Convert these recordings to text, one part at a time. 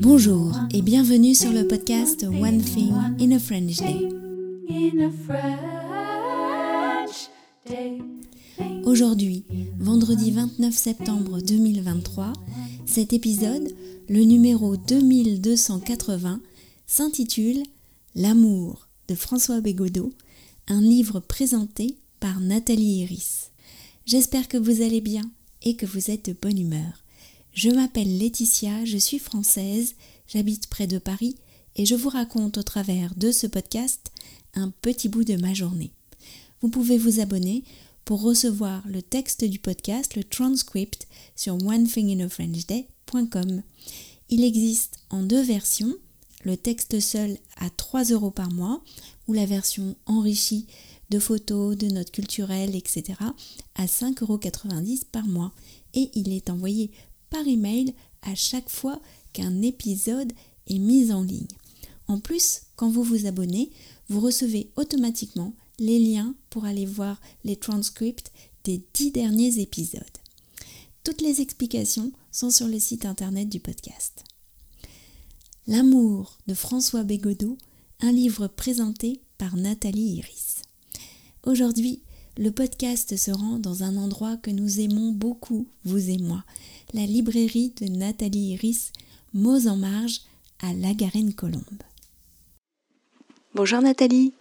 Bonjour et bienvenue sur le podcast One Thing in a French Day. Aujourd'hui, vendredi 29 septembre 2023, cet épisode, le numéro 2280, s'intitule L'amour de François Bégodeau, un livre présenté par Nathalie Iris. J'espère que vous allez bien et que vous êtes de bonne humeur. Je m'appelle Laetitia, je suis française, j'habite près de Paris et je vous raconte au travers de ce podcast un petit bout de ma journée. Vous pouvez vous abonner pour recevoir le texte du podcast, le transcript sur onethinginafrenchday.com. Il existe en deux versions, le texte seul à 3 euros par mois ou la version enrichie de photos, de notes culturelles, etc. à 5,90 euros par mois. Et il est envoyé par email à chaque fois qu'un épisode est mis en ligne. En plus, quand vous vous abonnez, vous recevez automatiquement les liens pour aller voir les transcripts des dix derniers épisodes. Toutes les explications sont sur le site internet du podcast. L'amour de François Bégodeau, un livre présenté par Nathalie Iris. Aujourd'hui, le podcast se rend dans un endroit que nous aimons beaucoup, vous et moi, la librairie de Nathalie Iris, Mots en marge, à La Garenne-Colombe. Bonjour Nathalie.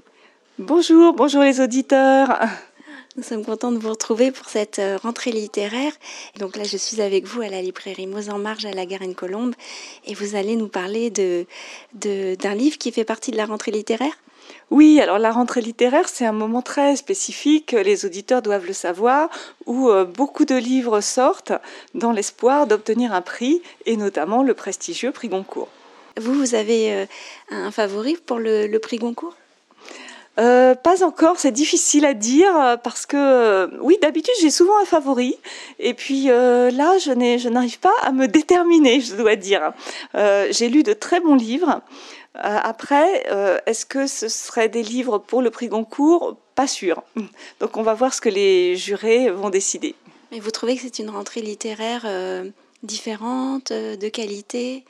Bonjour, bonjour les auditeurs. Nous sommes contents de vous retrouver pour cette euh, rentrée littéraire. Donc là, je suis avec vous à la librairie Mots en Marge à la Garenne-Colombe et vous allez nous parler de, d'un livre qui fait partie de la rentrée littéraire oui, alors la rentrée littéraire, c'est un moment très spécifique, les auditeurs doivent le savoir, où euh, beaucoup de livres sortent dans l'espoir d'obtenir un prix, et notamment le prestigieux prix Goncourt. Vous, vous avez euh, un favori pour le, prix Goncourt? Euh, pas encore, c'est difficile à dire parce que oui, d'habitude j'ai souvent un favori et puis là je, je n'arrive pas à me déterminer, je dois dire. j'ai lu de très bons livres. Euh, après, euh, est-ce que ce serait des livres pour le prix Goncourt? Pas sûr. Donc on va voir ce que les jurés vont décider. Mais vous trouvez que c'est une rentrée littéraire euh, différente, de qualité?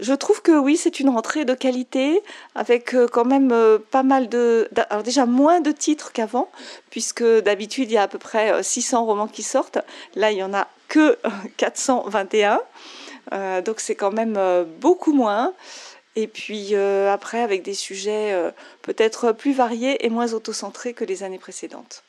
Je trouve que oui, c'est une rentrée de qualité, avec quand même pas mal de... Alors déjà moins de titres qu'avant, puisque d'habitude il y a à peu près 600 romans qui sortent. Là, il n'y en a que 421. donc c'est quand même beaucoup moins. Et puis euh, après, avec des sujets euh, peut-être plus variés et moins autocentrés que les années précédentes.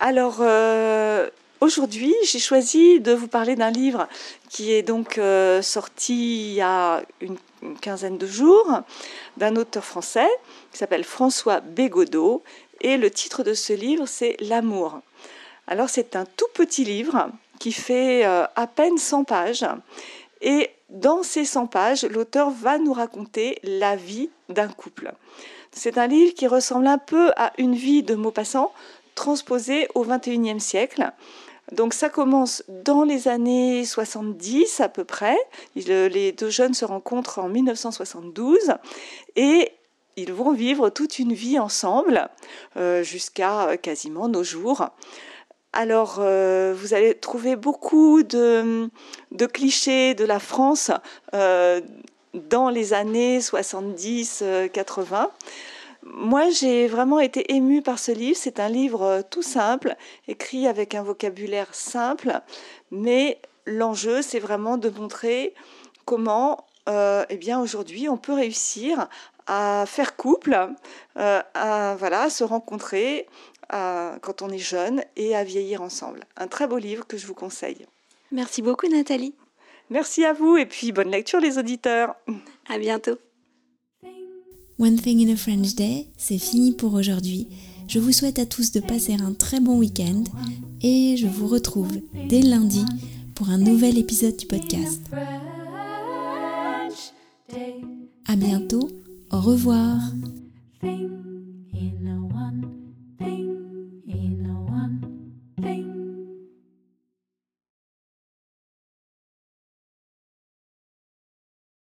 Alors, euh, aujourd'hui, j'ai choisi de vous parler d'un livre qui est donc sorti il y a une, quinzaine de jours, d'un auteur français qui s'appelle François Bégodeau. Et le titre de ce livre, c'est L'amour. Alors, c'est un tout petit livre qui fait à peine 100 pages. Et dans ces 100 pages, l'auteur va nous raconter la vie d'un couple. C'est un livre qui ressemble un peu à une vie de Maupassant transposée au XXIe siècle. Donc ça commence dans les années 70 à peu près. Les deux jeunes se rencontrent en 1972 et ils vont vivre toute une vie ensemble euh, jusqu'à quasiment nos jours. Alors, euh, vous allez trouver beaucoup de, clichés de la France euh, dans les années 70-80. Euh, Moi, j'ai vraiment été émue par ce livre. C'est un livre tout simple, écrit avec un vocabulaire simple, mais l'enjeu, c'est vraiment de montrer comment, eh bien, aujourd'hui, on peut réussir à faire couple, à voilà, se rencontrer, quand on est jeune et à vieillir ensemble. Un très beau livre que je vous conseille. Merci beaucoup Nathalie. Merci à vous et puis bonne lecture les auditeurs. À bientôt. One Thing in a French Day, c'est fini pour aujourd'hui. Je vous souhaite à tous de passer un très bon week-end et je vous retrouve dès lundi pour un nouvel épisode du podcast. À bientôt, au revoir.